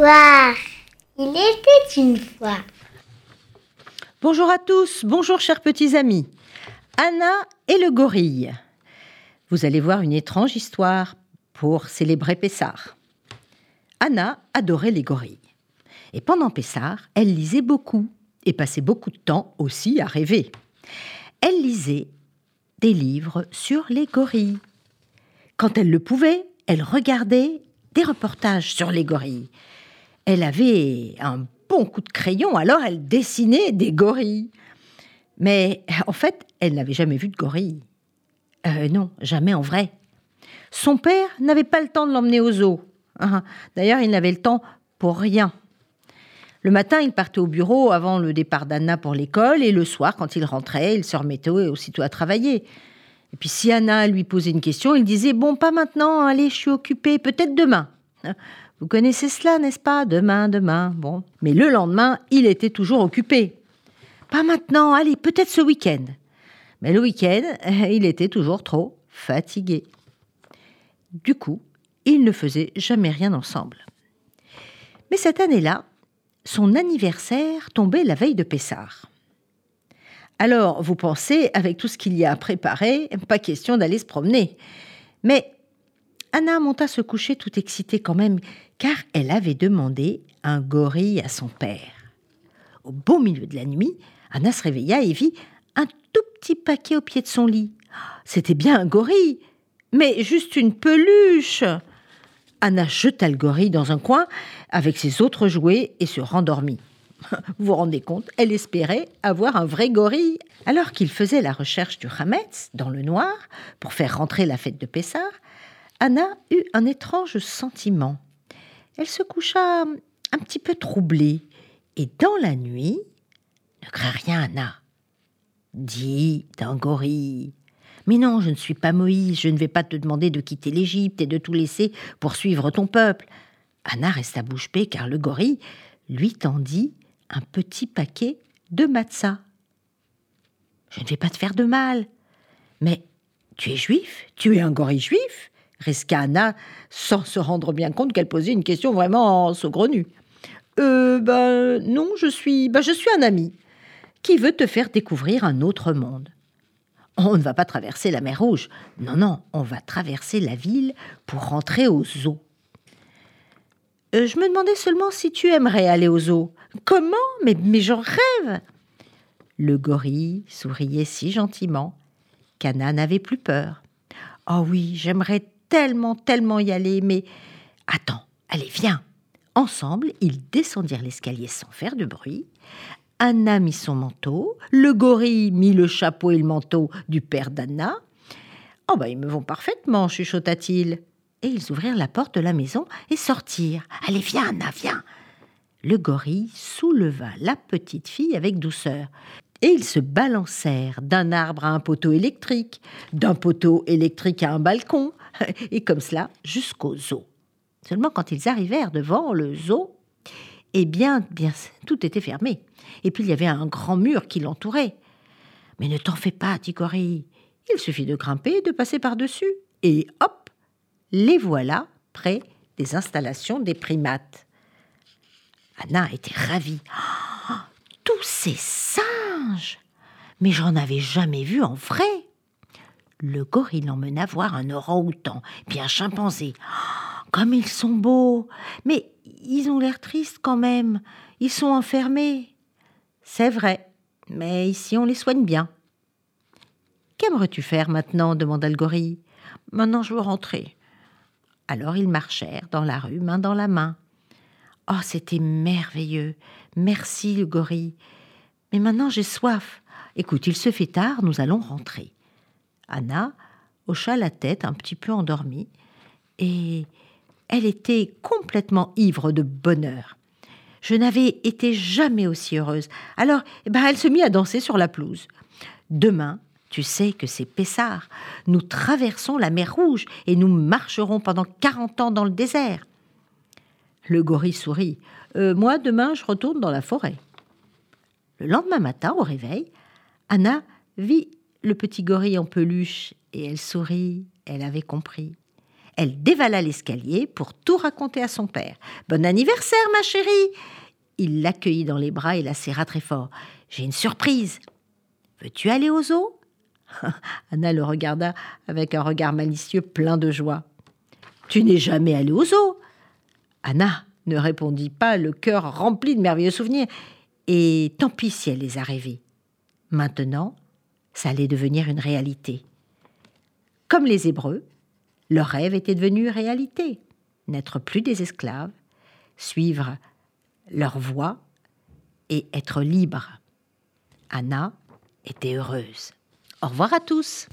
Il était une fois. Bonjour à tous, bonjour chers petits amis. Anna et le gorille. Vous allez voir une étrange histoire pour célébrer Pessard. Anna adorait les gorilles. Et pendant Pessard, elle lisait beaucoup et passait beaucoup de temps aussi à rêver. Elle lisait des livres sur les gorilles. Quand elle le pouvait, elle regardait des reportages sur les gorilles. Elle avait un bon coup de crayon, alors elle dessinait des gorilles. Mais en fait, elle n'avait jamais vu de gorille. Euh, non, jamais en vrai. Son père n'avait pas le temps de l'emmener au zoo. Ah, d'ailleurs, il n'avait le temps pour rien. Le matin, il partait au bureau avant le départ d'Anna pour l'école, et le soir, quand il rentrait, il se remettait aussitôt à travailler. Et puis si Anna lui posait une question, il disait Bon, pas maintenant, allez, je suis occupé, peut-être demain. Vous connaissez cela, n'est-ce pas? Demain, demain, bon. Mais le lendemain, il était toujours occupé. Pas maintenant, allez, peut-être ce week-end. Mais le week-end, il était toujours trop fatigué. Du coup, ils ne faisaient jamais rien ensemble. Mais cette année-là, son anniversaire tombait la veille de Pessard. Alors, vous pensez, avec tout ce qu'il y a à préparer, pas question d'aller se promener. Mais Anna monta se coucher tout excitée quand même, car elle avait demandé un gorille à son père. Au beau milieu de la nuit, Anna se réveilla et vit un tout petit paquet au pied de son lit. C'était bien un gorille, mais juste une peluche. Anna jeta le gorille dans un coin avec ses autres jouets et se rendormit. Vous vous rendez compte, elle espérait avoir un vrai gorille. Alors qu'il faisait la recherche du Hametz dans le noir pour faire rentrer la fête de Pessard, Anna eut un étrange sentiment. Elle se coucha un petit peu troublée et dans la nuit, ne crains rien, Anna. Dis d'un gorille. Mais non, je ne suis pas Moïse, je ne vais pas te demander de quitter l'Égypte et de tout laisser pour suivre ton peuple. Anna resta bouche bée car le gorille lui tendit un petit paquet de matzah. Je ne vais pas te faire de mal. Mais tu es juif? Tu es un gorille juif? Risqua Anna sans se rendre bien compte qu'elle posait une question vraiment saugrenue. Euh, ben non, je suis, ben je suis un ami qui veut te faire découvrir un autre monde. On ne va pas traverser la mer Rouge. Non, non, on va traverser la ville pour rentrer au zoo. Euh, je me demandais seulement si tu aimerais aller au zoo. Comment? Mais, mais j'en rêve Le gorille souriait si gentiment qu'Anna n'avait plus peur. Oh oui, j'aimerais tellement, tellement y aller, mais attends, allez, viens. Ensemble, ils descendirent l'escalier sans faire de bruit. Anna mit son manteau, le gorille mit le chapeau et le manteau du père d'Anna. Oh, bah, ils me vont parfaitement, chuchota-t-il. Et ils ouvrirent la porte de la maison et sortirent. Allez, viens, Anna, viens. Le gorille souleva la petite fille avec douceur. Et ils se balancèrent d'un arbre à un poteau électrique, d'un poteau électrique à un balcon, et comme cela jusqu'au zoo. Seulement quand ils arrivèrent devant le zoo, eh bien, bien, tout était fermé. Et puis il y avait un grand mur qui l'entourait. Mais ne t'en fais pas, dit. Il suffit de grimper de passer par-dessus. Et hop, les voilà près des installations des primates. Anna était ravie. Oh, tous ces singes Mais j'en avais jamais vu en vrai. Le gorille l'emmena voir un orang-outan, puis chimpanzé. Oh, comme ils sont beaux Mais ils ont l'air tristes quand même. Ils sont enfermés. C'est vrai, mais ici on les soigne bien. Qu'aimerais-tu faire maintenant? demanda le gorille. Maintenant je veux rentrer. Alors ils marchèrent dans la rue, main dans la main. Oh, c'était merveilleux. Merci, le gorille. Mais maintenant j'ai soif. Écoute, il se fait tard, nous allons rentrer. Anna hocha la tête, un petit peu endormie, et elle était complètement ivre de bonheur. Je n'avais été jamais aussi heureuse. Alors, eh ben, elle se mit à danser sur la pelouse. Demain, tu sais que c'est Pessard. Nous traversons la mer Rouge et nous marcherons pendant quarante ans dans le désert. Le gorille sourit. Euh, moi, demain, je retourne dans la forêt. Le lendemain matin, au réveil, Anna vit le petit gorille en peluche et elle sourit, elle avait compris. Elle dévala l'escalier pour tout raconter à son père. Bon anniversaire, ma chérie Il l'accueillit dans les bras et la serra très fort. J'ai une surprise. Veux-tu aller au zoo? Anna le regarda avec un regard malicieux plein de joie. Tu n'es jamais allé au zoo Anna ne répondit pas, le cœur rempli de merveilleux souvenirs. Et tant pis si elle les a rêvés. Maintenant, ça allait devenir une réalité. Comme les Hébreux, leur rêve était devenu réalité. N'être plus des esclaves, suivre leur voie et être libre. Anna était heureuse. Au revoir à tous.